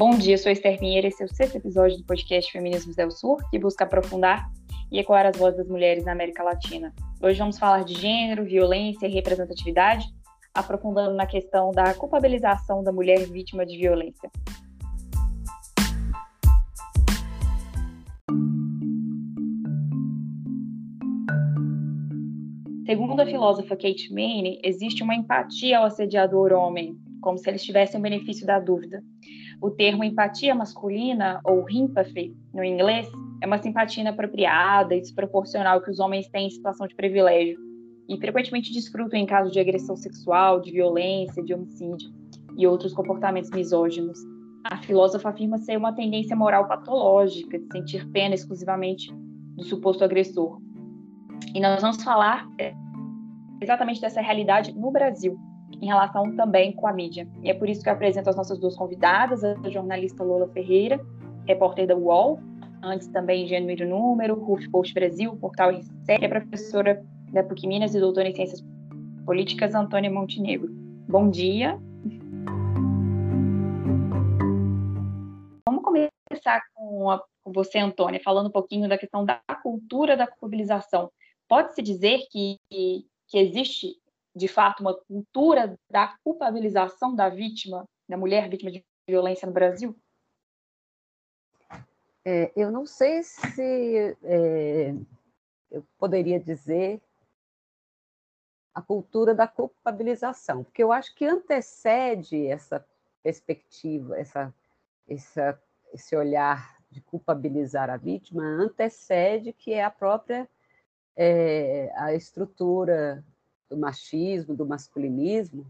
Bom dia, sou Esther Pinheiro, esse é o sexto episódio do podcast Feminismos del Sur, que busca aprofundar e ecoar as vozes das mulheres na América Latina. Hoje vamos falar de gênero, violência e representatividade, aprofundando na questão da culpabilização da mulher vítima de violência. Segundo a filósofa Kate Manne, existe uma empatia ao assediador homem, como se eles tivessem o benefício da dúvida. O termo empatia masculina, ou empathy, no inglês, é uma simpatia inapropriada e desproporcional que os homens têm em situação de privilégio e frequentemente desfrutam em caso de agressão sexual, de violência, de homicídio e outros comportamentos misóginos. A filósofa afirma ser uma tendência moral patológica de sentir pena exclusivamente do suposto agressor. E nós vamos falar é, exatamente dessa realidade no Brasil, em relação também com a mídia. E é por isso que eu apresento as nossas duas convidadas, a jornalista Lola Ferreira, repórter da UOL, antes também Gênero Número, Ruf Post Brasil, Portal RC, e a professora da PUC Minas e doutora em Ciências Políticas, Antônia Montenegro. Bom dia. Vamos começar com, a, com você, Antônia, falando um pouquinho da questão da cultura da culpabilização. Pode-se dizer que, que existe de fato, uma cultura da culpabilização da vítima, da mulher vítima de violência no Brasil? É, eu não sei se é, eu poderia dizer a cultura da culpabilização, porque eu acho que antecede essa perspectiva, essa, essa, esse olhar de culpabilizar a vítima, antecede que é a própria é, a estrutura do machismo, do masculinismo,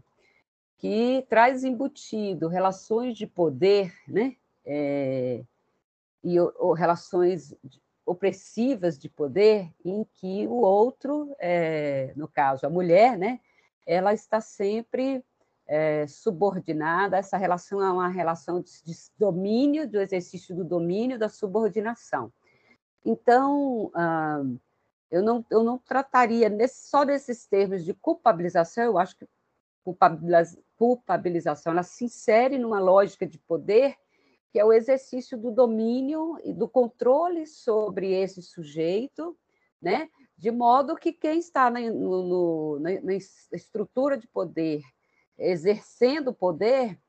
que traz embutido relações de poder, né? É, e ou, relações opressivas de poder, em que o outro, é, no caso a mulher, né? Ela está sempre é, subordinada. Essa relação é uma relação de, de domínio, do exercício do domínio, da subordinação. Então, ah, eu não, eu não trataria nesse, só desses termos de culpabilização, eu acho que culpabilização ela se insere numa lógica de poder que é o exercício do domínio e do controle sobre esse sujeito, né? de modo que quem está na, no, na, estrutura de poder, exercendo o poder,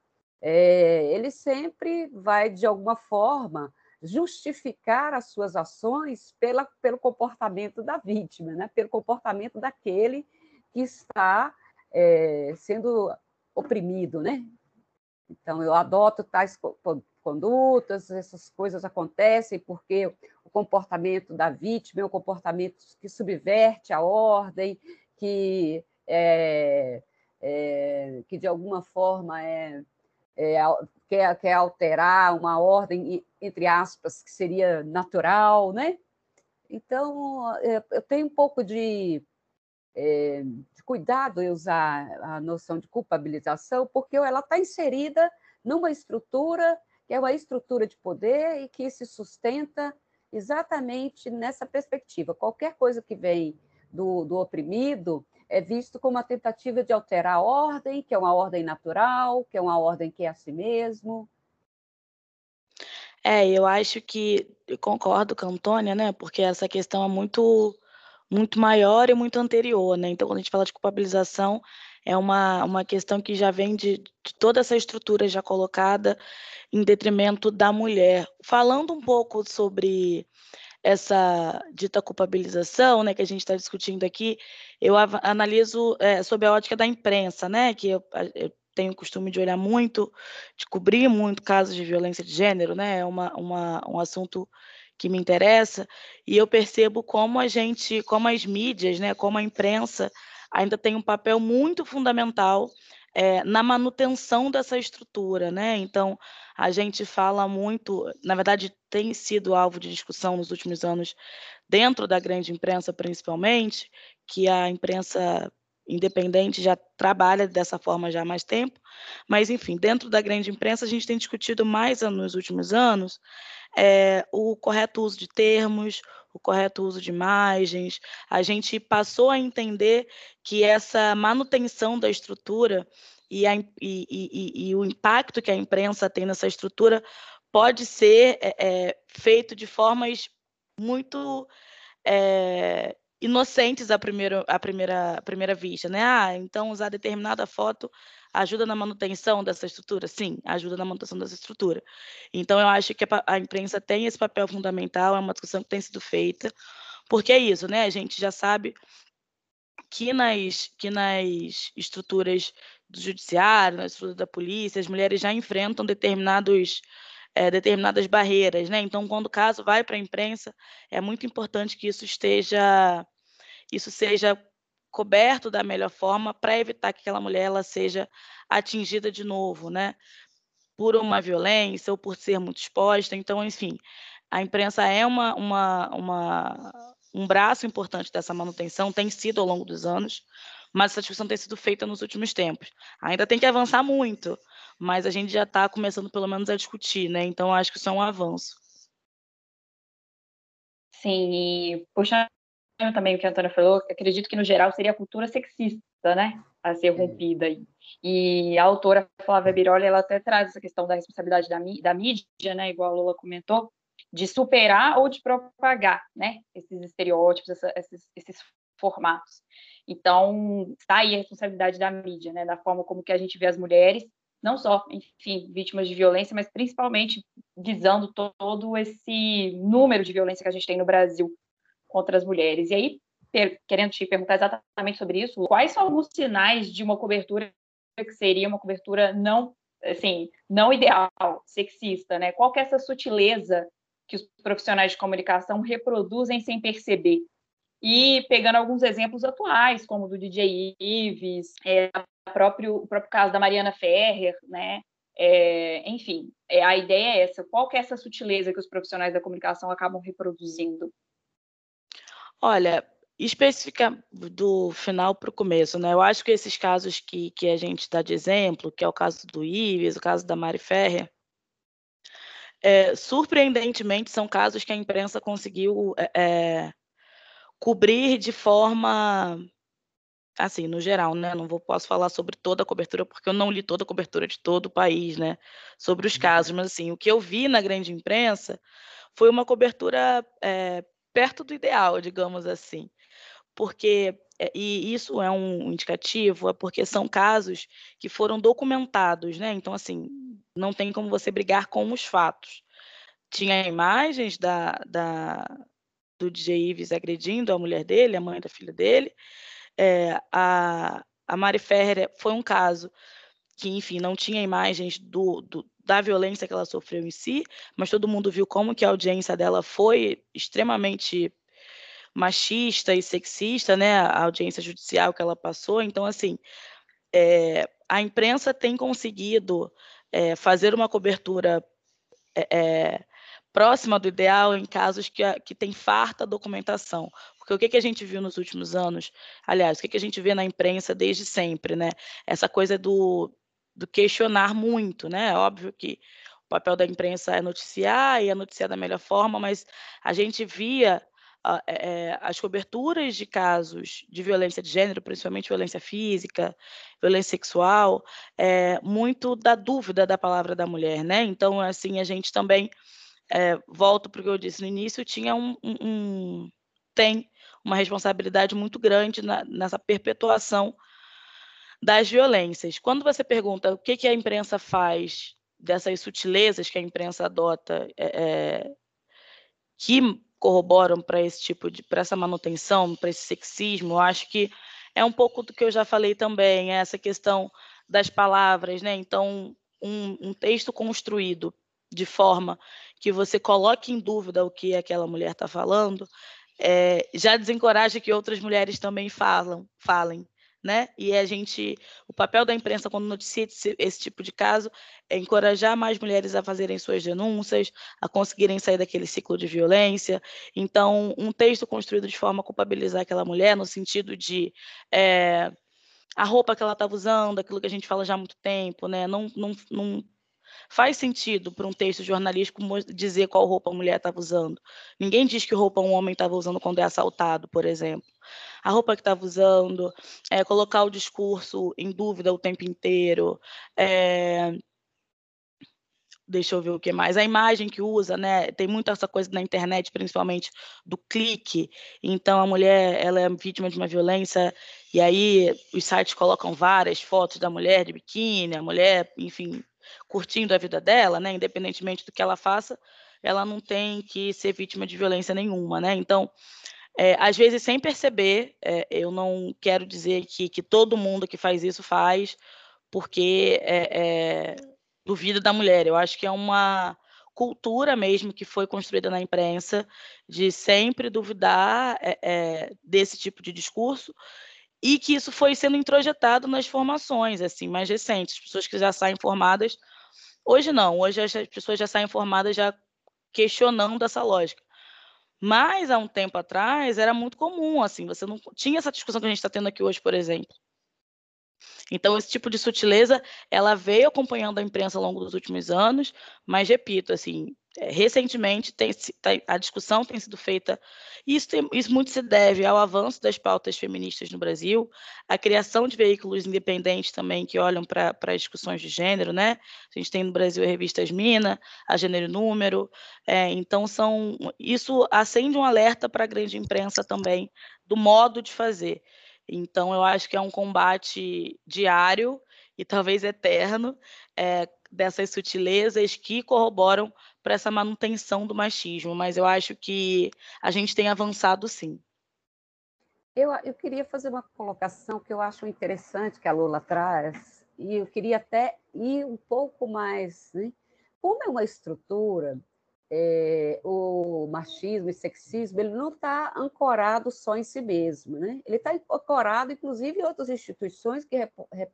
é, ele sempre vai, de alguma forma, justificar as suas ações pela, pelo comportamento da vítima, né? pelo comportamento daquele que está é, sendo oprimido. Né? Então, eu adoto tais condutas, essas coisas acontecem porque o comportamento da vítima é um comportamento que subverte a ordem, que, é, é, que de alguma forma é, é quer, quer alterar uma ordem, entre aspas, que seria natural, né? Então, é, eu tenho um pouco de, é, de cuidado em usar a noção de culpabilização, porque ela está inserida numa estrutura que é uma estrutura de poder e que se sustenta exatamente nessa perspectiva. Qualquer coisa que vem do, do oprimido é visto como uma tentativa de alterar a ordem, que é uma ordem natural, que é uma ordem que é a si mesmo. É, eu acho que eu concordo com a Antônia, né? Porque essa questão é muito muito maior e muito anterior, né? Então, quando a gente fala de culpabilização, é uma, uma questão que já vem de, de toda essa estrutura já colocada em detrimento da mulher. Falando um pouco sobre essa dita culpabilização, né, que a gente está discutindo aqui, eu analiso é, sob a ótica da imprensa, né, que eu, eu, tenho o costume de olhar muito, de cobrir muito casos de violência de gênero, né, é uma, uma, um assunto que me interessa, e eu percebo como a gente, como as mídias, né, como a imprensa ainda tem um papel muito fundamental é, na manutenção dessa estrutura, né? Então, a gente fala muito, na verdade, tem sido alvo de discussão nos últimos anos, dentro da grande imprensa principalmente, que a imprensa independente já trabalha dessa forma já há mais tempo, mas enfim, dentro da grande imprensa a gente tem discutido mais nos últimos anos é, o correto uso de termos, o correto uso de imagens. A gente passou a entender que essa manutenção da estrutura e, a, e, e, e, o impacto que a imprensa tem nessa estrutura pode ser é, é, feito de formas muito é, inocentes à primeira, à, primeira, à primeira vista, né? Ah, então usar determinada foto ajuda na manutenção dessa estrutura? Sim, ajuda na manutenção dessa estrutura. Então, eu acho que a, a imprensa tem esse papel fundamental, é uma discussão que tem sido feita, porque é isso, né? A gente já sabe que nas, que nas estruturas do judiciário, na estrutura da polícia, as mulheres já enfrentam determinados é, determinadas barreiras, né? Então, quando o caso vai para a imprensa, é muito importante que isso esteja, isso seja coberto da melhor forma para evitar que aquela mulher ela seja atingida de novo, né? Por uma violência ou por ser muito exposta. Então, enfim, a imprensa é uma, uma, uma, um braço importante dessa manutenção, tem sido ao longo dos anos, mas essa discussão tem sido feita nos últimos tempos. Ainda tem que avançar muito, mas a gente já está começando pelo menos a discutir, né? Então, acho que isso é um avanço. Sim, e puxando também o que a Antônia falou, acredito que no geral seria a cultura sexista, né, a ser rompida. E a autora Flávia Biroli, ela até traz essa questão da responsabilidade da, da mídia, né, igual a Lula comentou, de superar ou de propagar, né, esses estereótipos, essa, esses, esses formatos. Então, está aí a responsabilidade da mídia, né, da forma como que a gente vê as mulheres, não só, enfim, vítimas de violência, mas principalmente visando todo esse número de violência que a gente tem no Brasil contra as mulheres. E aí, querendo te perguntar exatamente sobre isso, quais são alguns sinais de uma cobertura que seria uma cobertura não, assim, não ideal, sexista, né? Qual que é essa sutileza que os profissionais de comunicação reproduzem sem perceber? E pegando alguns exemplos atuais, como do DJ Ives, é, próprio, o próprio caso da Mariana Ferrer, né? É, enfim, é, a ideia é essa. Qual que é essa sutileza que os profissionais da comunicação acabam reproduzindo? Olha, especifica do final para o começo, né? Eu acho que esses casos que, que a gente dá de exemplo, que é o caso do Ives, o caso da Mari Ferrer, é, surpreendentemente são casos que a imprensa conseguiu é, é cobrir de forma assim, no geral, né? Não vou, posso falar sobre toda a cobertura, porque eu não li toda a cobertura de todo o país, né? Sobre os uhum. casos, mas assim, o que eu vi na grande imprensa foi uma cobertura é, perto do ideal, digamos assim. Porque, eh, e isso é um indicativo, é porque são casos que foram documentados, né? Então, assim, não tem como você brigar com os fatos. Tinha imagens da, da, do DJ Ives agredindo a mulher dele, a mãe da filha dele. É, a, a Mari Ferrer foi um caso que, enfim, não tinha imagens do, do, da violência que ela sofreu em si, mas todo mundo viu como que a audiência dela foi extremamente machista e sexista, né? A audiência judicial que ela passou. Então, assim, é, a imprensa tem conseguido é, fazer uma cobertura é, próxima do ideal em casos que, que tem farta documentação. Porque o que, que a gente viu nos últimos anos, aliás, o que, que a gente vê na imprensa desde sempre, né? Essa coisa do, do questionar muito, né? É óbvio que o papel da imprensa é noticiar e é noticiar da melhor forma, mas a gente via uh, é, as coberturas de casos de violência de gênero, principalmente violência física, violência sexual, é, muito da dúvida da palavra da mulher, né? Então, assim, a gente também é, volto para o que eu disse no início, tinha um, um, tem uma responsabilidade muito grande na, nessa perpetuação das violências. Quando você pergunta o que, que a imprensa faz dessas sutilezas que a imprensa adota, é, é que corroboram para esse tipo de, para essa manutenção, para esse sexismo, eu acho que é um pouco do que eu já falei também, é essa questão das palavras, né? Então, um, um texto construído de forma que você coloque em dúvida o que aquela mulher está falando, é, já desencoraja que outras mulheres também falam, falem né? E a gente, o papel da imprensa quando noticia esse, esse, tipo de caso é encorajar mais mulheres a fazerem suas denúncias, a conseguirem sair daquele ciclo de violência. Então, um texto construído de forma a culpabilizar aquela mulher, no sentido de é, a roupa que ela estava usando, aquilo que a gente fala já há muito tempo, né? Não, não, não Faz sentido para um texto jornalístico dizer qual roupa a mulher estava usando. Ninguém diz que roupa um homem estava usando quando é assaltado, por exemplo. A roupa que estava usando, é, colocar o discurso em dúvida o tempo inteiro. É, deixa eu ver o que mais, a imagem que usa, né? Tem muita essa coisa na internet, principalmente do clique. Então a mulher, ela é vítima de uma violência e aí os sites colocam várias fotos da mulher de biquíni, a mulher, enfim, curtindo a vida dela, né? Independentemente do que ela faça, ela não tem que ser vítima de violência nenhuma, né? Então é, às vezes, sem perceber, é, eu não quero dizer que, que todo mundo que faz isso faz, porque é, duvida da mulher. Eu acho que é uma cultura mesmo que foi construída na imprensa de sempre duvidar é, é, desse tipo de discurso e que isso foi sendo introjetado nas formações assim mais recentes, as pessoas que já saem formadas hoje não, hoje as pessoas já saem formadas já questionando essa lógica. Mas há um tempo atrás era muito comum assim, você não tinha essa discussão que a gente está tendo aqui hoje, por exemplo. Então, esse tipo de sutileza, ela veio acompanhando a imprensa ao longo dos últimos anos, mas, repito, assim, é, recentemente tem, tá, a discussão tem sido feita, e isso, tem, isso muito se deve ao avanço das pautas feministas no Brasil, à criação de veículos independentes também que olham para discussões de gênero, né? A gente tem no Brasil a revista Mina, a Gênero e Número, é, então são, isso acende um alerta para a grande imprensa também do modo de fazer. Então, eu acho que é um combate diário e talvez eterno é, dessas sutilezas que corroboram para essa manutenção do machismo, mas eu acho que a gente tem avançado sim. Eu, eu queria fazer uma colocação que eu acho interessante que a Lula traz, e eu queria até ir um pouco mais. Né? Como é uma estrutura é, o machismo e sexismo ele não está ancorado só em si mesmo, né? Ele está ancorado, inclusive, em outras instituições que, rep, rep,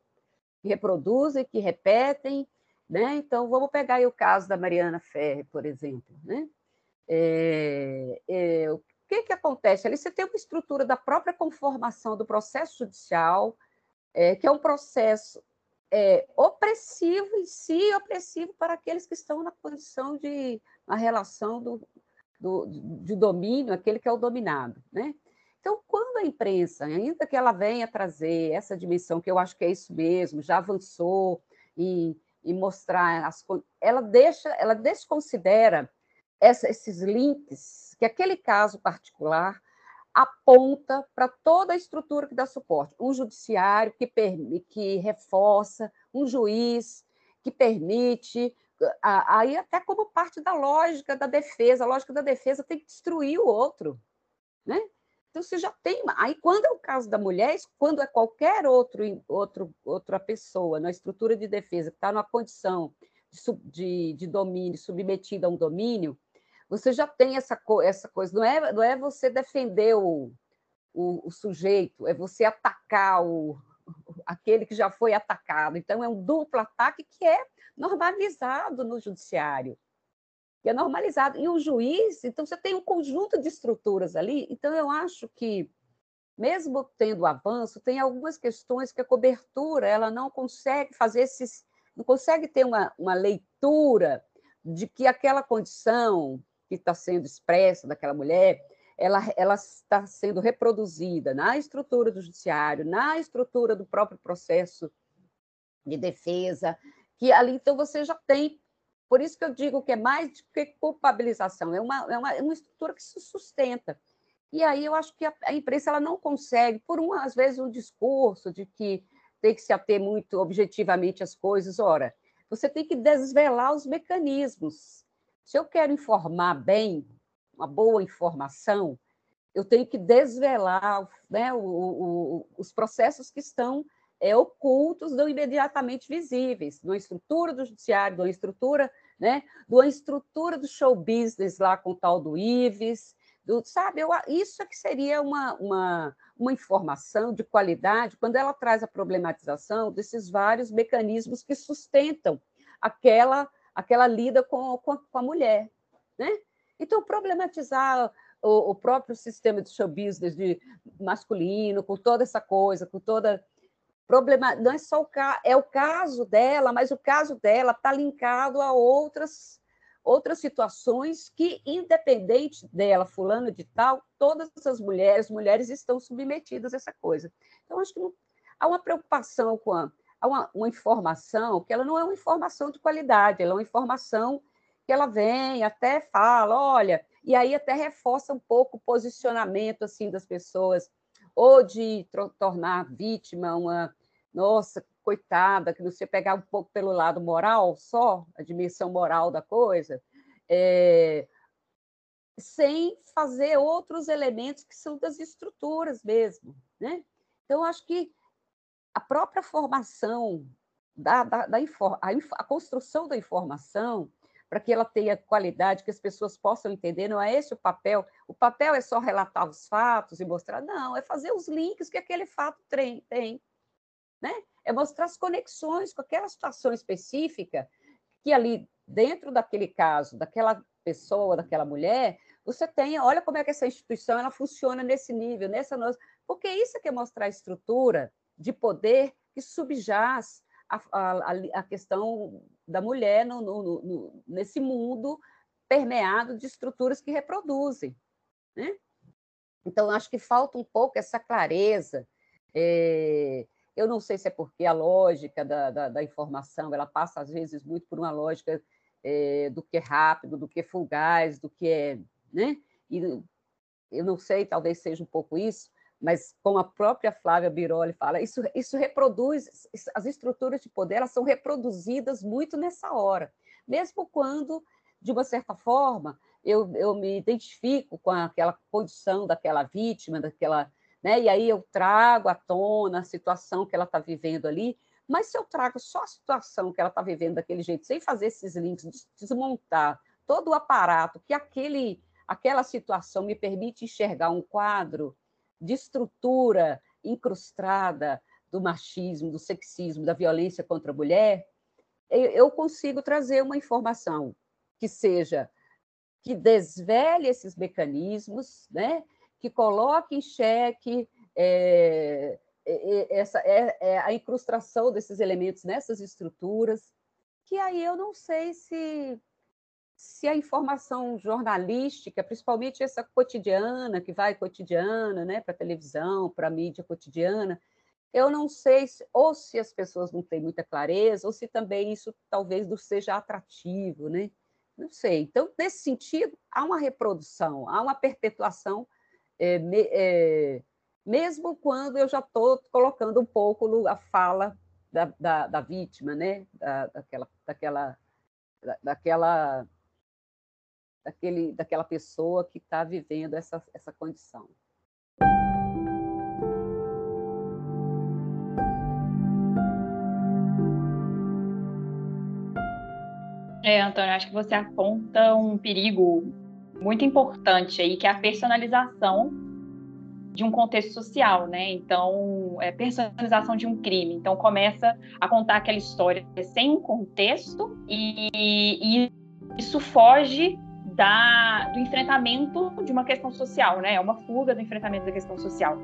que reproduzem, que repetem, né? Então, vamos pegar aí o caso da Mariana Ferre, por exemplo, né? É, é, o que, que acontece? Ali você tem uma estrutura da própria conformação do processo judicial, é, que é um processo é, opressivo em si, opressivo para aqueles que estão na condição de a relação do, do, de domínio, aquele que é o dominado. Né? Então, quando a imprensa, ainda que ela venha trazer essa dimensão, que eu acho que é isso mesmo, já avançou em, em mostrar, as, ela deixa, ela desconsidera essa, esses links que aquele caso particular aponta para toda a estrutura que dá suporte. Um judiciário que, que reforça, um juiz que permite, aí até como parte da lógica da defesa, a lógica da defesa tem que destruir o outro, né? Então você já tem, aí quando é o caso da mulher, quando é qualquer outro, outro outra pessoa na estrutura de defesa que está numa condição de, de, domínio, submetida a um domínio, você já tem essa, essa coisa, não é, não é você defender o, o, o sujeito, é você atacar o, aquele que já foi atacado. Então, é um duplo ataque que é normalizado no judiciário, que é normalizado. E o juiz, então você tem um conjunto de estruturas ali. Então eu acho que mesmo tendo avanço, tem algumas questões que a cobertura ela não consegue fazer esses, não consegue ter uma, uma leitura de que aquela condição que está sendo expressa daquela mulher, ela, ela está sendo reproduzida na estrutura do judiciário, na estrutura do próprio processo de defesa, que ali então você já tem. Por isso que eu digo que é mais do que culpabilização, é uma, é uma, é uma estrutura que se sustenta. E aí eu acho que a, a imprensa ela não consegue, por um, às vezes, um discurso de que tem que se ater muito objetivamente às coisas. Ora, você tem que desvelar os mecanismos. Se eu quero informar bem, uma boa informação, eu tenho que desvelar né, o, o, os processos que estão é, ocultos, não imediatamente visíveis, numa estrutura do judiciário, numa estrutura, né, numa estrutura do show business lá com o tal do Ives, do, sabe, eu, isso é que seria uma, uma, uma informação de qualidade quando ela traz a problematização desses vários mecanismos que sustentam aquela, aquela lida com, com, a, mulher. Né? Então, problematizar o, o, próprio sistema de show business de masculino, com toda essa coisa, com toda problema não é só o é o caso dela, mas o caso dela está linkado a outras outras situações que, independente dela, fulano de tal, todas as mulheres, mulheres estão submetidas a essa coisa. Então, acho que não, há uma preocupação com a, há uma, uma informação que ela não é uma informação de qualidade, ela é uma informação que ela vem, até fala, olha, e aí até reforça um pouco o posicionamento assim das pessoas, ou de tornar vítima uma, nossa, coitada, que você pegar um pouco pelo lado moral só, a dimensão moral da coisa, é, sem fazer outros elementos que são das estruturas mesmo. Né? Então, acho que a própria formação, da, da, da a, a construção da informação, para que ela tenha qualidade, que as pessoas possam entender, não é esse o papel. O papel é só relatar os fatos e mostrar, não, é fazer os links que aquele fato tem. Né? é mostrar as conexões com aquela situação específica que ali dentro daquele caso, daquela pessoa, daquela mulher, você tem, olha como é que essa instituição ela funciona nesse nível, nessa nossa, porque isso é que é mostrar a estrutura de poder que subjaz a, a, a questão da mulher no, no, no, nesse mundo permeado de estruturas que reproduzem, né? Então acho que falta um pouco essa clareza. É, eu não sei se é porque a lógica da, da, da informação ela passa, às vezes, muito por uma lógica é, do que é rápido, do que é fugaz, do que é. Né? E eu não sei, talvez seja um pouco isso, mas como a própria Flávia Biroli fala, isso, isso reproduz, as estruturas de poder elas são reproduzidas muito nessa hora, mesmo quando, de uma certa forma, eu, eu me identifico com aquela condição daquela vítima, daquela né? E aí eu trago à tona a situação que ela está vivendo ali, mas se eu trago só a situação que ela está vivendo daquele jeito, sem fazer esses links, desmontar todo o aparato que aquele, aquela situação me permite enxergar um quadro de estrutura incrustada do machismo, do sexismo, da violência contra a mulher, eu consigo trazer uma informação que seja que desvele esses mecanismos, né? Que coloque em xeque é, essa, é, é, a incrustação desses elementos nessas estruturas, que aí eu não sei se, se a informação jornalística, principalmente essa cotidiana, que vai cotidiana né, para a televisão, para a mídia cotidiana, eu não sei se, ou se as pessoas não têm muita clareza, ou se também isso talvez não seja atrativo, né? Não sei. Então, nesse sentido, há uma reprodução, há uma perpetuação é, é, mesmo quando eu já estou colocando um pouco a fala da, da, da vítima, né? Da, daquela, daquela, daquela, daquele, daquela pessoa que está vivendo essa, essa condição. É, Antônio, acho que você aponta um perigo muito importante aí, que é a personalização de um contexto social, né? Então, é personalização de um crime. Então, começa a contar aquela história sem um contexto e, e isso foge da, do enfrentamento de uma questão social, né? É uma fuga do enfrentamento da questão social.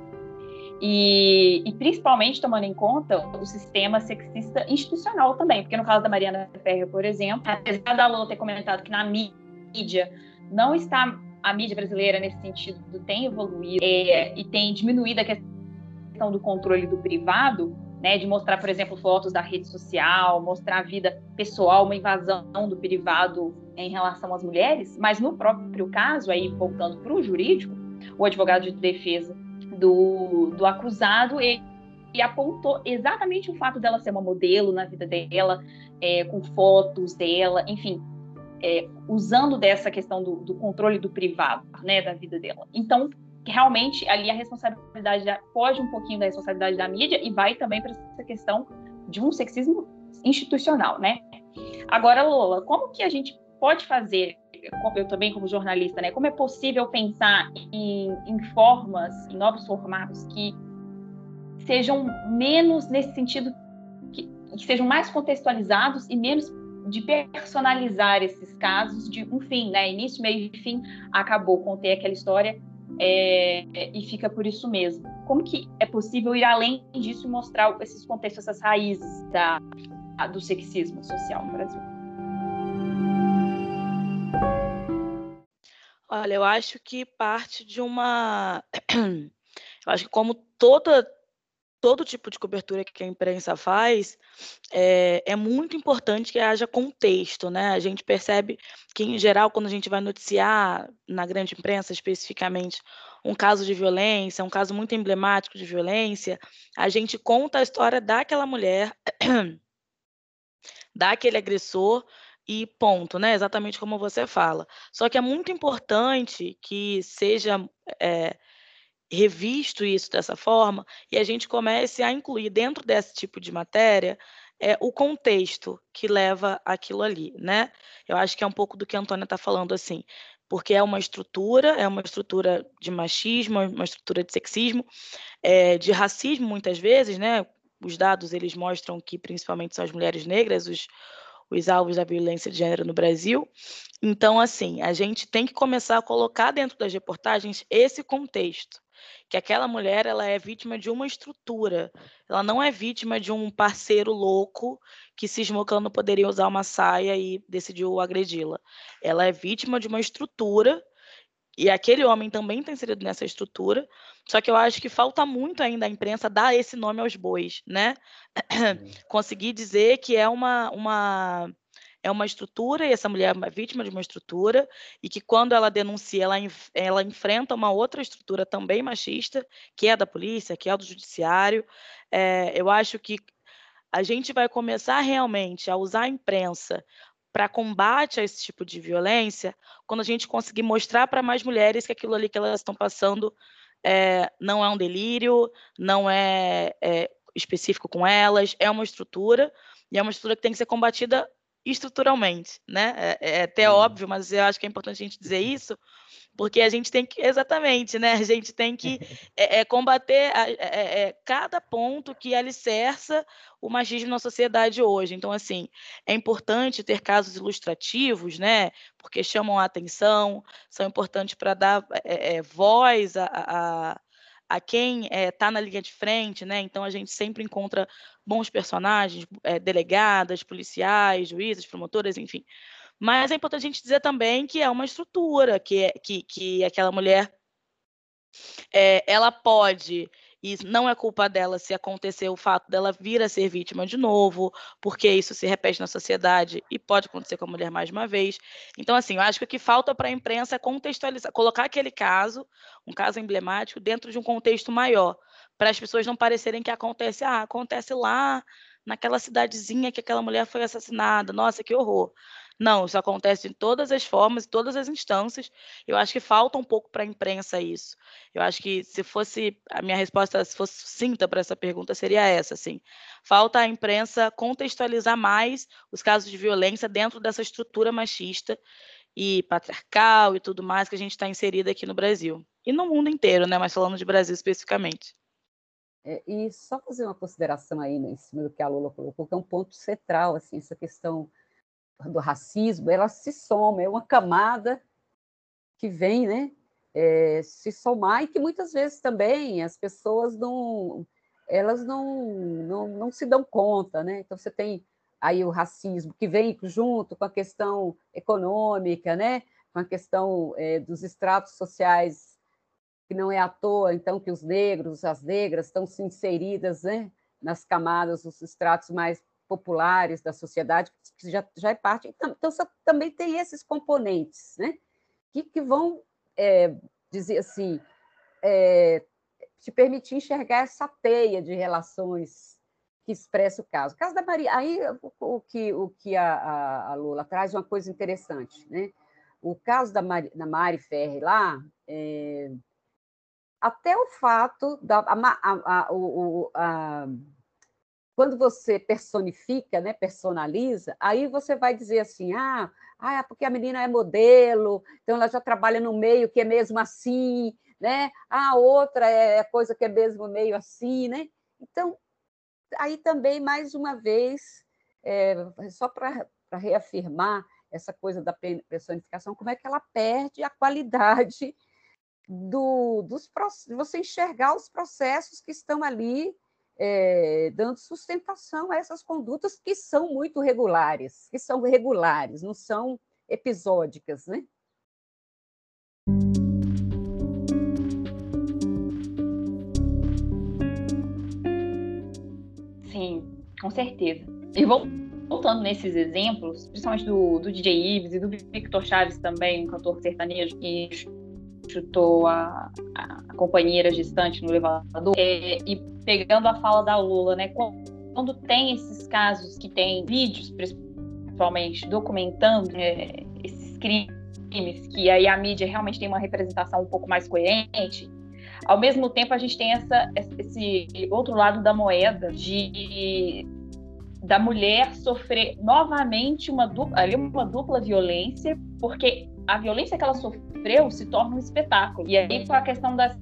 E, e, principalmente tomando em conta o sistema sexista institucional também, porque no caso da Mariana Ferreira, por exemplo, apesar da Lula ter comentado que na mídia não está a mídia brasileira nesse sentido tem evoluído é, e tem diminuído a questão do controle do privado, né, de mostrar, por exemplo, fotos da rede social, mostrar a vida pessoal, uma invasão do privado em relação às mulheres, mas no próprio caso, aí voltando para o jurídico, o advogado de defesa do, do acusado, ele, apontou exatamente o fato dela ser uma modelo na vida dela, é, com fotos dela, enfim, é, usando dessa questão do, do, controle do privado, né, da vida dela. Então, realmente, ali a responsabilidade da, foge um pouquinho da responsabilidade da mídia e vai também para essa questão de um sexismo institucional, né? Agora, Lola, como que a gente pode fazer, eu também como jornalista, né? Como é possível pensar em, em formas, em novos formatos que sejam menos nesse sentido, que, que sejam mais contextualizados e menos de personalizar esses casos de um fim, né? Início, meio e fim, acabou, contei aquela história é, e fica por isso mesmo. como que é possível ir além disso e mostrar esses contextos, essas raízes da, do sexismo social no Brasil? Olha, eu acho que parte de uma. Eu acho que, como toda, todo tipo de cobertura que a imprensa faz, é, é, muito importante que haja contexto, né? A gente percebe que, em geral, quando a gente vai noticiar na grande imprensa, especificamente, um caso de violência, um caso muito emblemático de violência, a gente conta a história daquela mulher, daquele agressor, e ponto, né? Exatamente como você fala. Só que é muito importante que seja é, revisto isso dessa forma e a gente comece a incluir dentro desse tipo de matéria é, o contexto que leva aquilo ali, né? Eu acho que é um pouco do que a Antônia está falando, assim, porque é uma estrutura, é uma estrutura de machismo, uma estrutura de sexismo, é, de racismo muitas vezes, né? Os dados eles mostram que principalmente são as mulheres negras os, os alvos da violência de gênero no Brasil. Então, assim, a gente tem que começar a colocar dentro das reportagens esse contexto que aquela mulher ela é vítima de uma estrutura. Ela não é vítima de um parceiro louco que cismou que ela não poderia usar uma saia e decidiu agredi-la. Ela é vítima de uma estrutura e aquele homem também está inserido nessa estrutura. Só que eu acho que falta muito ainda a imprensa dar esse nome aos bois, né? Conseguir dizer que é uma, uma é uma estrutura, e essa mulher é uma vítima de uma estrutura, e que quando ela denuncia, ela, ela enfrenta uma outra estrutura também machista, que é da polícia, que é do judiciário. É, eu acho que a gente vai começar realmente a usar a imprensa para combate a esse tipo de violência, quando a gente conseguir mostrar para mais mulheres que aquilo ali que elas estão passando é, não é um delírio, não é, é específico com elas, é uma estrutura, e é uma estrutura que tem que ser combatida estruturalmente, né? É, é até uhum. óbvio, mas eu acho que é importante a gente dizer isso, porque a gente tem que, exatamente, né? A gente tem que é, é, combater a, é, é, é, cada ponto que alicerça o machismo na sociedade hoje. Então, assim, é importante ter casos ilustrativos, né? Porque chamam a atenção, são importantes para dar voz a, a a quem está eh, na linha de frente, né? Então a gente sempre encontra bons personagens, é, delegadas, policiais, juízes, promotoras, enfim. Mas é importante a gente dizer também que é uma estrutura, que, é, que, que aquela mulher é, ela pode e não é culpa dela se acontecer o fato dela vir a ser vítima de novo, porque isso se repete na sociedade e pode acontecer com a mulher mais uma vez. Então, assim, eu acho que o que falta para a imprensa é contextualizar, colocar aquele caso, um caso emblemático, dentro de um contexto maior, para as pessoas não parecerem que acontece, ah, acontece lá naquela cidadezinha que aquela mulher foi assassinada, nossa, que horror. Não, isso acontece de todas as formas, em todas as instâncias. Eu acho que falta um pouco para a imprensa isso. Eu acho que se fosse a minha resposta, se fosse sucinta para essa pergunta, seria essa, assim. Falta a imprensa contextualizar mais os casos de violência dentro dessa estrutura machista e patriarcal e tudo mais que a gente está inserida aqui no Brasil. E no mundo inteiro, né? Mas falando de Brasil especificamente. É, e só fazer uma consideração aí né, em cima do que a Lula colocou, que é um ponto central, assim, essa questão do racismo, ela se soma, é uma camada que vem, né, é, se somar e que muitas vezes também as pessoas não, elas não, não, não se dão conta, né? Então você tem aí o racismo que vem junto com a questão econômica, né? Com a questão é, dos estratos sociais que não é à toa, então que os negros, as negras estão se inseridas, né? Nas camadas, os estratos mais populares da sociedade, que já, já é parte. Então, então também tem esses componentes, né? Que, que vão é, dizer assim, é, te permitir enxergar essa teia de relações que expressa o caso. O caso da Maria, aí o, que, o que a, a, Lula traz é uma coisa interessante, né? O caso da Mari, da Mari Ferri lá, é, até o fato da a, a, a, a quando você personifica, né, personaliza, aí você vai dizer assim, ah, ah, é porque a menina é modelo, então ela já trabalha no meio que é mesmo assim, né? A outra é coisa que é mesmo meio assim, né? Então, aí também, mais uma vez, é, só para reafirmar essa coisa da personificação, como é que ela perde a qualidade do, dos, de você enxergar os processos que estão ali é, dando sustentação a essas condutas que são muito regulares, que são regulares, não são episódicas, né? Sim, com certeza. E voltando nesses exemplos, principalmente do, do DJ Ives e do Victor Chaves também, um cantor sertanejo que chutou a, a companheira gestante no elevador, é, e pegando a fala da Lula, né? Quando tem esses casos que tem vídeos, principalmente, documentando é, esses crimes, que aí a mídia realmente tem uma representação um pouco mais coerente, ao mesmo tempo a gente tem essa, esse outro lado da moeda de da mulher sofrer novamente uma dupla, uma dupla violência, porque a violência que ela sofreu se torna um espetáculo. E aí, com a questão das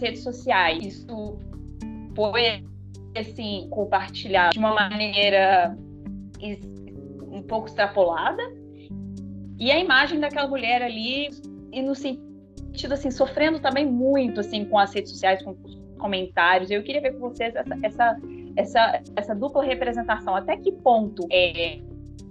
redes sociais, isso foi assim compartilhado de uma maneira um pouco extrapolada. E a imagem daquela mulher ali e no sentido assim sofrendo também muito assim com as redes sociais com os comentários. Eu queria ver com vocês essa essa essa, essa dupla representação. Até que ponto é,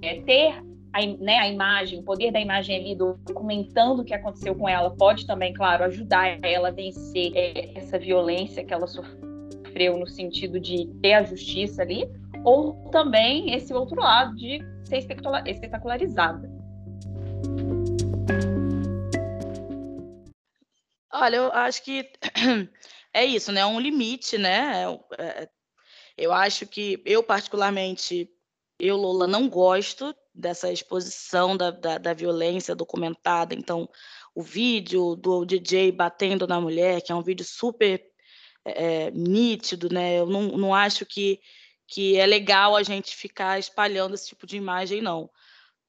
é ter a, né, a imagem, o poder da imagem ali documentando o que aconteceu com ela pode também, claro, ajudar ela a vencer é, essa violência que ela sofreu no sentido de ter a justiça ali, ou também esse outro lado de ser espetacularizada. Olha, eu acho que é isso, né? É um limite, né? É, eu acho que eu particularmente, eu Lola não gosto dessa exposição da, da, da violência documentada. Então, o vídeo do DJ batendo na mulher, que é um vídeo super é, nítido, né? Eu não, não acho que, que é legal a gente ficar espalhando esse tipo de imagem, não.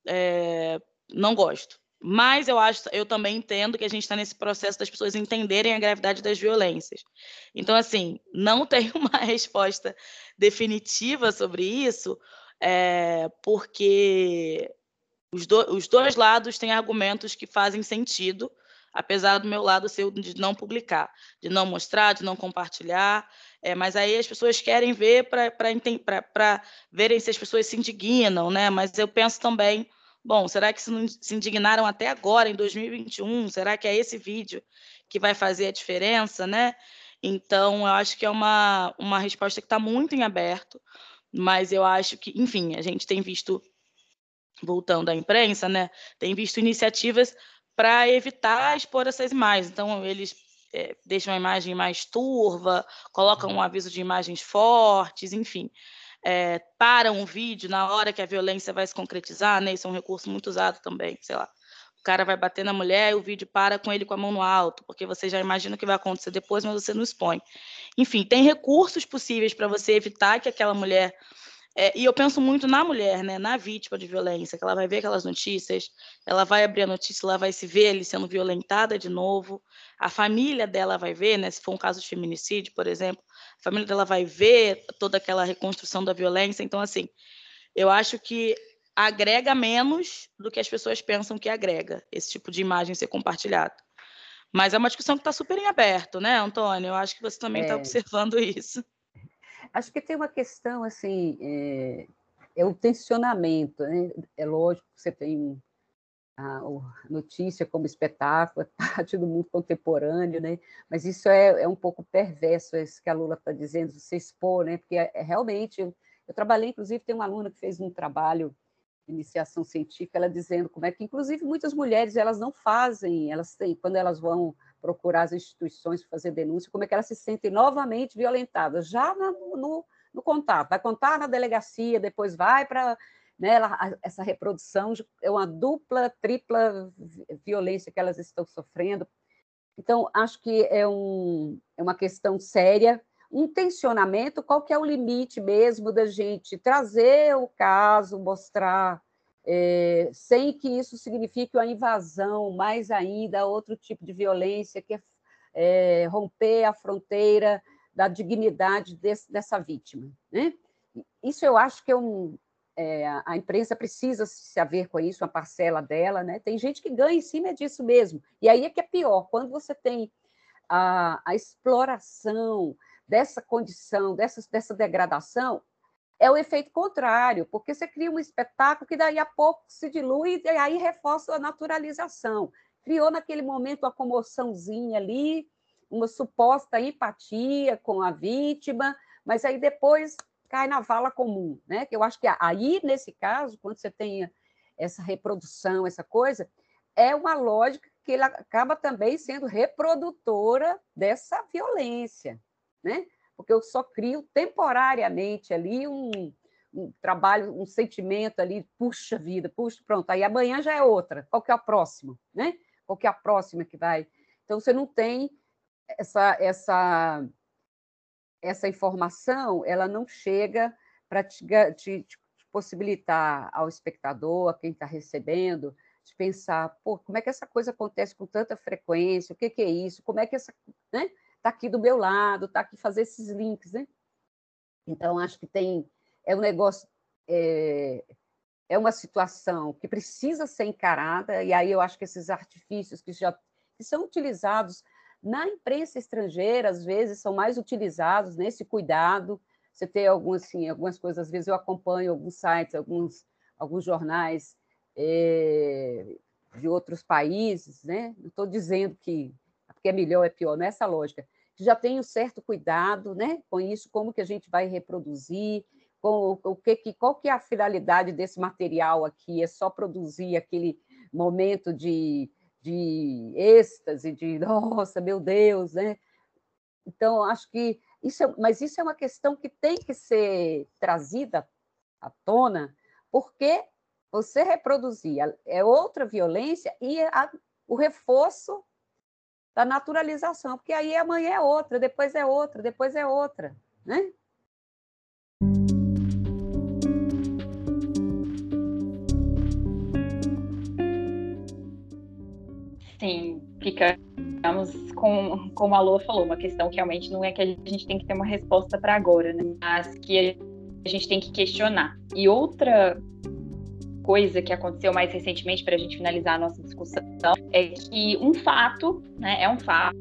É, não gosto. Mas eu acho, eu também entendo que a gente está nesse processo das pessoas entenderem a gravidade das violências. Então, assim, não tem uma resposta definitiva sobre isso, é, porque os, do, os dois lados têm argumentos que fazem sentido, apesar do meu lado ser de não publicar, de não mostrar, de não compartilhar. É, mas aí as pessoas querem ver para verem se as pessoas se indignam, né? Mas eu penso também, bom, será que se, indignaram até agora, em 2021? Será que é esse vídeo que vai fazer a diferença, né? Então, eu acho que é uma, uma resposta que está muito em aberto. Mas eu acho que, enfim, a gente tem visto, voltando à imprensa, né, tem visto iniciativas para evitar expor essas imagens. Então, eles é, deixam a imagem mais turva, colocam um aviso de imagens fortes, enfim. É, param o vídeo na hora que a violência vai se concretizar, né? Isso é um recurso muito usado também, sei lá cara vai bater na mulher e o vídeo para com ele com a mão no alto, porque você já imagina o que vai acontecer depois, mas você não expõe. Enfim, tem recursos possíveis para você evitar que aquela mulher. É, e eu penso muito na mulher, né, na vítima de violência, que ela vai ver aquelas notícias, ela vai abrir a notícia, ela vai se ver ali sendo violentada de novo, a família dela vai ver, né, se for um caso de feminicídio, por exemplo, a família dela vai ver toda aquela reconstrução da violência. Então, assim, eu acho que agrega menos do que as pessoas pensam que agrega esse tipo de imagem ser compartilhado. Mas é uma discussão que está super em aberto, né, Antônio? Eu acho que você também está é. observando isso. Acho que tem uma questão assim, é, é o tensionamento, né? É lógico que você tem a, notícia como espetáculo, é parte do mundo contemporâneo, né? Mas isso é, é um pouco perverso, isso que a Lula está dizendo, você expor, né? Porque é, é realmente eu, eu trabalhei, inclusive, tem uma aluna que fez um trabalho iniciação científica, ela dizendo como é que, inclusive, muitas mulheres elas não fazem, elas têm, quando elas vão procurar as instituições fazer denúncia, como é que elas se sentem novamente violentadas, já no, no, no contato, vai contar na delegacia, depois vai para né, essa reprodução é uma dupla, tripla violência que elas estão sofrendo. Então, acho que é, um, é uma questão séria, um tensionamento, qual que é o limite mesmo da gente trazer o caso, mostrar, é, sem que isso signifique uma invasão, mais ainda, outro tipo de violência, que é, é romper a fronteira da dignidade desse, dessa vítima. Né? Isso eu acho que é um, é, a imprensa precisa se haver com isso, uma parcela dela, né? Tem gente que ganha em cima disso mesmo. E aí é que é pior, quando você tem a, a exploração dessa condição, dessa, dessa degradação, é o efeito contrário, porque você cria um espetáculo que daí a pouco se dilui e aí reforça a naturalização. Criou naquele momento uma comoçãozinha ali, uma suposta empatia com a vítima, mas aí depois cai na vala comum, né? Que eu acho que aí nesse caso, quando você tem essa reprodução, essa coisa, é uma lógica que ela acaba também sendo reprodutora dessa violência, né? Porque eu só crio temporariamente ali um, um trabalho, um sentimento ali, puxa vida, puxa, pronto, aí amanhã já é outra. Qual que é a próxima, né? Qual que é a próxima que vai? Então você não tem essa essa essa informação, ela não chega para te, te, te possibilitar ao espectador, a quem está recebendo, de pensar, pô, como é que essa coisa acontece com tanta frequência? O que, que é isso? Como é que essa, né? Está aqui do meu lado, está aqui fazer esses links, né? Então acho que tem é um negócio é, é uma situação que precisa ser encarada e aí eu acho que esses artifícios que já que são utilizados na imprensa estrangeira às vezes são mais utilizados nesse cuidado. Você tem algumas assim, algumas coisas às vezes eu acompanho alguns sites, alguns alguns jornais é, de outros países, né? Não estou dizendo que porque é melhor é pior, não é lógica. Já tem um certo cuidado, né? Com isso, como que a gente vai reproduzir, com o que, que qual que é a finalidade desse material aqui? É só produzir aquele momento de, de êxtase, de nossa, meu Deus, né? Então, acho que isso é, mas isso é uma questão que tem que ser trazida à tona, porque você reproduzir é outra violência e a, o reforço da naturalização, porque aí amanhã é outra, depois é outra, depois é outra, né? Sim, ficamos com, como a Lua falou, uma questão que realmente não é que a gente tem que ter uma resposta para agora, né? mas que a gente tem que questionar. E outra coisa que aconteceu mais recentemente, para a gente finalizar a nossa discussão, é que um fato, né, é um fato,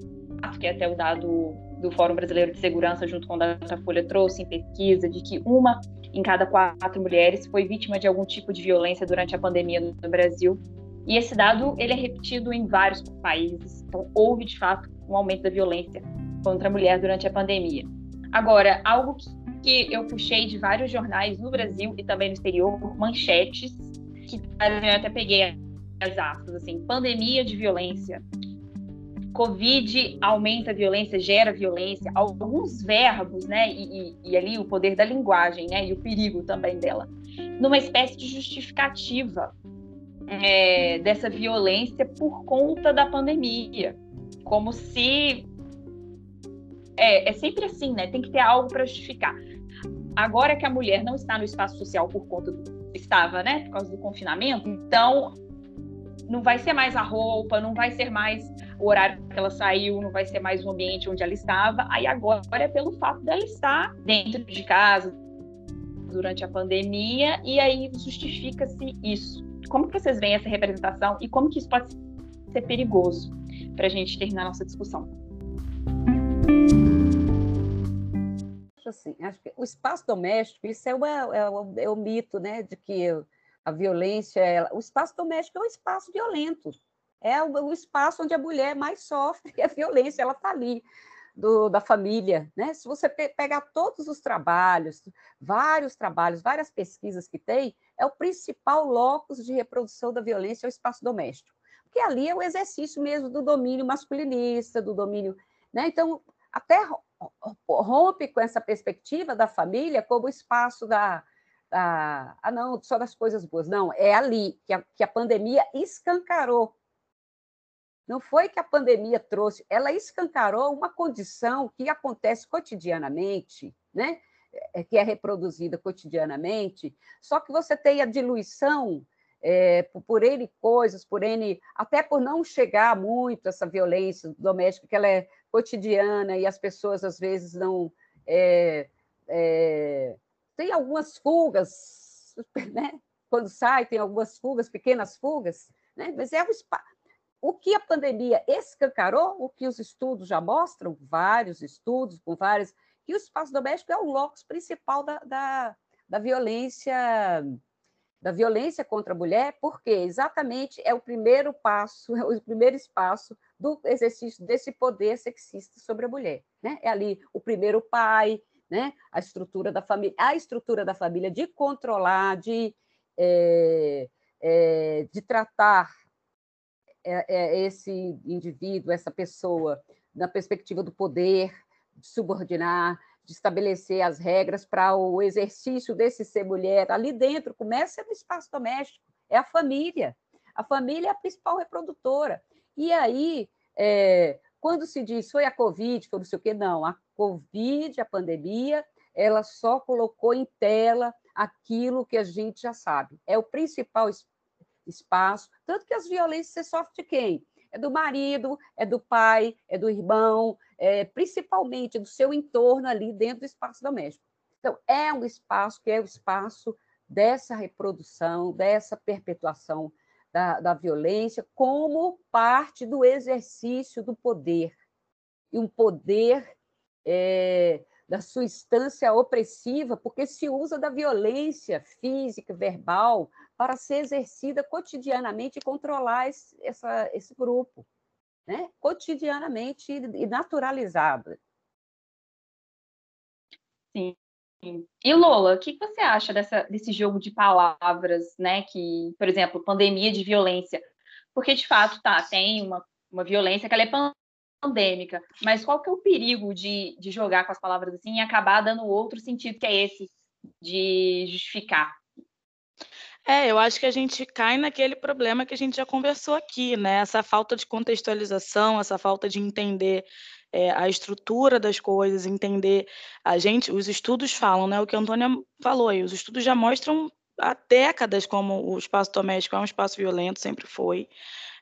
que até o dado do Fórum Brasileiro de Segurança, junto com o Datafolha, trouxe em pesquisa, de que uma em cada quatro mulheres foi vítima de algum tipo de violência durante a pandemia no Brasil. E esse dado ele é repetido em vários países. Então, houve, de fato, um aumento da violência contra a mulher durante a pandemia. Agora, algo que que eu puxei de vários jornais no Brasil e também no exterior, manchetes, que eu até peguei as aspas, assim, pandemia de violência, Covid aumenta a violência, gera violência, alguns verbos, né, e, e, e, ali o poder da linguagem, né, e o perigo também dela, numa espécie de justificativa é, dessa violência por conta da pandemia, como se é, é sempre assim, né, tem que ter algo para justificar. Agora que a mulher não está no espaço social por conta do estava, né, por causa do confinamento, então não vai ser mais a roupa, não vai ser mais o horário que ela saiu, não vai ser mais o ambiente onde ela estava. Aí agora é pelo fato dela estar dentro de casa durante a pandemia e aí justifica-se isso. Como que vocês veem essa representação e como que isso pode ser perigoso para a gente terminar nossa discussão? Acho assim, acho que o espaço doméstico, isso é, uma, é, o, é o mito, né, de que a violência, o espaço doméstico é um espaço violento, é o, o espaço onde a mulher mais sofre a violência, ela está ali, do, da família, né? Se você pe pegar todos os trabalhos, vários trabalhos, várias pesquisas que tem, é o principal locus de reprodução da violência é o espaço doméstico, porque ali é o exercício mesmo do domínio masculinista, do domínio, né? Então, até rompe com essa perspectiva da família como espaço da, da ah, não, só das coisas boas. Não, é ali que a, que a pandemia escancarou. Não foi que a pandemia trouxe, ela escancarou uma condição que acontece cotidianamente, né? É, que é reproduzida cotidianamente, só que você tem a diluição é, por, por N coisas, por N, até por não chegar muito essa violência doméstica, que ela é cotidiana e as pessoas às vezes não. É, é, tem algumas fugas né? Quando sai, tem algumas fugas, pequenas fugas, né? Mas é o. O que a pandemia escancarou, o que os estudos já mostram, vários estudos com vários, que o espaço doméstico é o locus principal da, da, da violência da violência contra a mulher, porque exatamente é o primeiro passo, é o primeiro espaço do exercício desse poder sexista sobre a mulher. Né? É ali o primeiro pai, né? a estrutura da família, a estrutura da família de controlar, de, é, é, de tratar é, é esse indivíduo, essa pessoa, na perspectiva do poder, de subordinar, de estabelecer as regras para o exercício desse ser mulher. Ali dentro começa no espaço doméstico, é a família. A família é a principal reprodutora. E aí, é, quando se diz foi a Covid, foi não sei o quê, não, a Covid, a pandemia, ela só colocou em tela aquilo que a gente já sabe. É o principal espaço, tanto que as violências você sofre de quem? é do marido, é do pai, é do irmão, é, principalmente do seu entorno ali dentro do espaço doméstico. Então, é um espaço que é o espaço dessa reprodução, dessa perpetuação da, da violência, como parte do exercício do poder. E um poder é, da sua instância opressiva, porque se usa da violência física, verbal, para ser exercida cotidianamente e controlar esse, essa, esse grupo, né? cotidianamente e naturalizada. Sim. E Lola, o que você acha dessa, desse jogo de palavras, né? Que, por exemplo, pandemia de violência, porque de fato tá tem uma, uma violência que ela é pandêmica, mas qual que é o perigo de, de jogar com as palavras assim e acabar dando outro sentido que é esse de justificar? É, eu acho que a gente cai naquele problema que a gente já conversou aqui, né? Essa falta de contextualização, essa falta de entender é, a estrutura das coisas, entender a gente, os estudos falam, né? O que a Antônia falou aí, os estudos já mostram há décadas como o espaço doméstico é um espaço violento, sempre foi.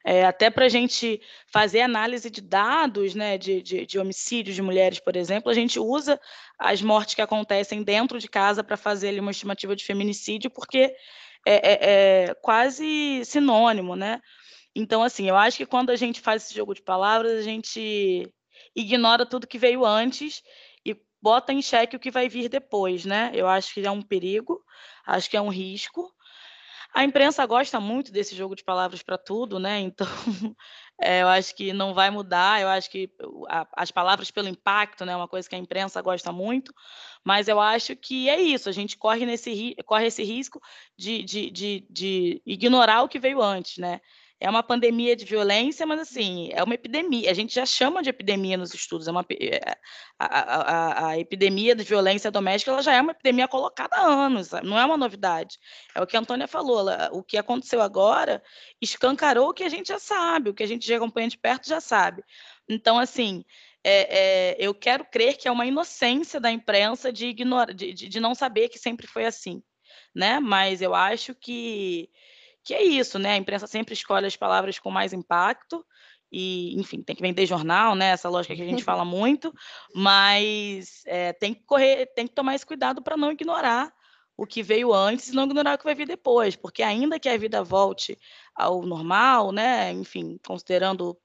É, até para a gente fazer análise de dados né, de, de, de homicídios de mulheres, por exemplo, a gente usa as mortes que acontecem dentro de casa para fazer ali, uma estimativa de feminicídio, porque é, é, é quase sinônimo, né? Então, assim, eu acho que quando a gente faz esse jogo de palavras, a gente ignora tudo que veio antes e bota em xeque o que vai vir depois, né? Eu acho que é um perigo, acho que é um risco. A imprensa gosta muito desse jogo de palavras para tudo, né? Então, é, eu acho que não vai mudar. Eu acho que a, as palavras pelo impacto, né, é uma coisa que a imprensa gosta muito. Mas eu acho que é isso. A gente corre nesse corre esse risco de, de, de, de ignorar o que veio antes, né? É uma pandemia de violência, mas assim, é uma epidemia. A gente já chama de epidemia nos estudos. É uma, é, a, a, a, epidemia de violência doméstica ela já é uma epidemia colocada há anos, não é uma novidade. É o que a Antônia falou, ela, o que aconteceu agora escancarou o que a gente já sabe, o que a gente já acompanha de perto já sabe. Então, assim, é, é, eu quero crer que é uma inocência da imprensa de, ignorar, de, de, de não saber que sempre foi assim. Né? Mas eu acho que que é isso, né? A imprensa sempre escolhe as palavras com mais impacto e, enfim, tem que vender jornal, né? Essa lógica que a gente fala muito, mas é, tem que correr, tem que tomar esse cuidado para não ignorar o que veio antes e não ignorar o que vai vir depois, porque ainda que a vida volte ao normal, né? Enfim, considerando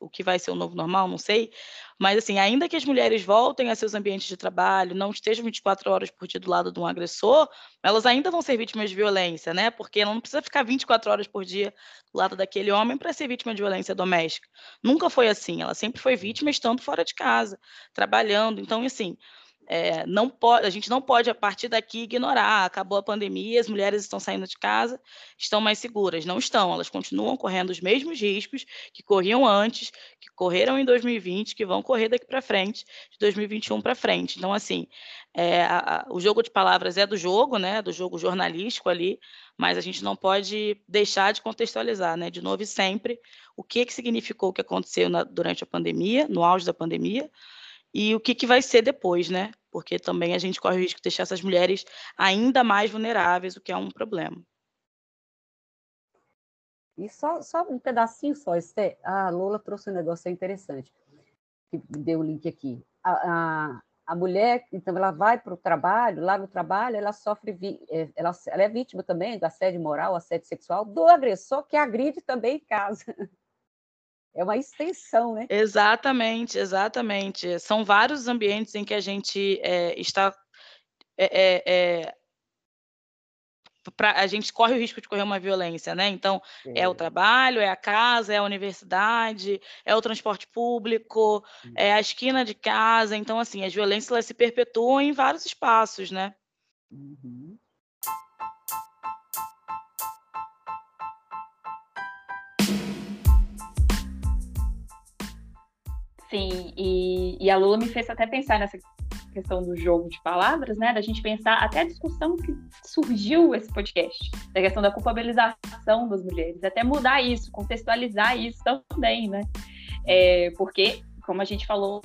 o que vai ser o novo normal, não sei. Mas, assim, ainda que as mulheres voltem a seus ambientes de trabalho, não estejam 24 horas por dia do lado de um agressor, elas ainda vão ser vítimas de violência, né? Porque ela não precisa ficar 24 horas por dia do lado daquele homem para ser vítima de violência doméstica. Nunca foi assim. Ela sempre foi vítima estando fora de casa, trabalhando. Então, assim, é, não pode, a gente não pode, a partir daqui, ignorar. Acabou a pandemia, as mulheres estão saindo de casa, estão mais seguras. Não estão, elas continuam correndo os mesmos riscos que corriam antes, que correram em 2020, que vão correr daqui para frente, de 2021 para frente. Então, assim, é, a, a, o jogo de palavras é do jogo, né, do jogo jornalístico ali, mas a gente não pode deixar de contextualizar, né, de novo e sempre, o que, que significou o que aconteceu na, durante a pandemia, no auge da pandemia, e o que, que vai ser depois, né? Porque também a gente corre o risco de deixar essas mulheres ainda mais vulneráveis, o que é um problema. E só, só um pedacinho só, Esté. A Lola trouxe um negócio interessante, que deu o link aqui. A, a, a mulher, então, ela vai para o trabalho, lá no trabalho, ela sofre, é, ela, ela é vítima também do assédio moral, assédio sexual do agressor que agride também em casa. É uma extensão, né? Exatamente, exatamente. São vários ambientes em que a gente é, está é, é, pra, a gente corre o risco de correr uma violência, né? Então, é, é o trabalho, é a casa, é a universidade, é o transporte público, é a esquina de casa. Então, assim, as violências elas se perpetuam em vários espaços, né? Uhum. Sim, e, e a Lula me fez até pensar nessa questão do jogo de palavras, né? Da gente pensar até a discussão que surgiu esse podcast, da questão da culpabilização das mulheres, até mudar isso, contextualizar isso também, né? É, porque, como a gente falou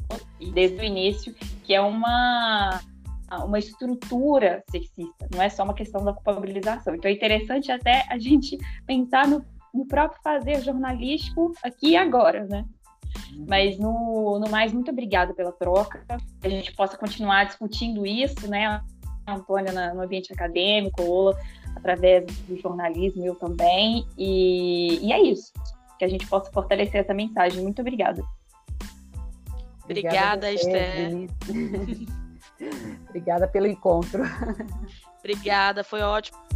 desde o início, que é uma uma estrutura sexista, não é só uma questão da culpabilização. Então é interessante até a gente pensar no, no próprio fazer jornalístico aqui e agora, né? Mas no, no mais, muito obrigada pela troca. Que a gente possa continuar discutindo isso, né, Antônia, no ambiente acadêmico, Ola, através do jornalismo, eu também. E, e é isso. Que a gente possa fortalecer essa mensagem. Muito obrigada. Obrigada, obrigada Esther. obrigada pelo encontro. Obrigada, foi ótimo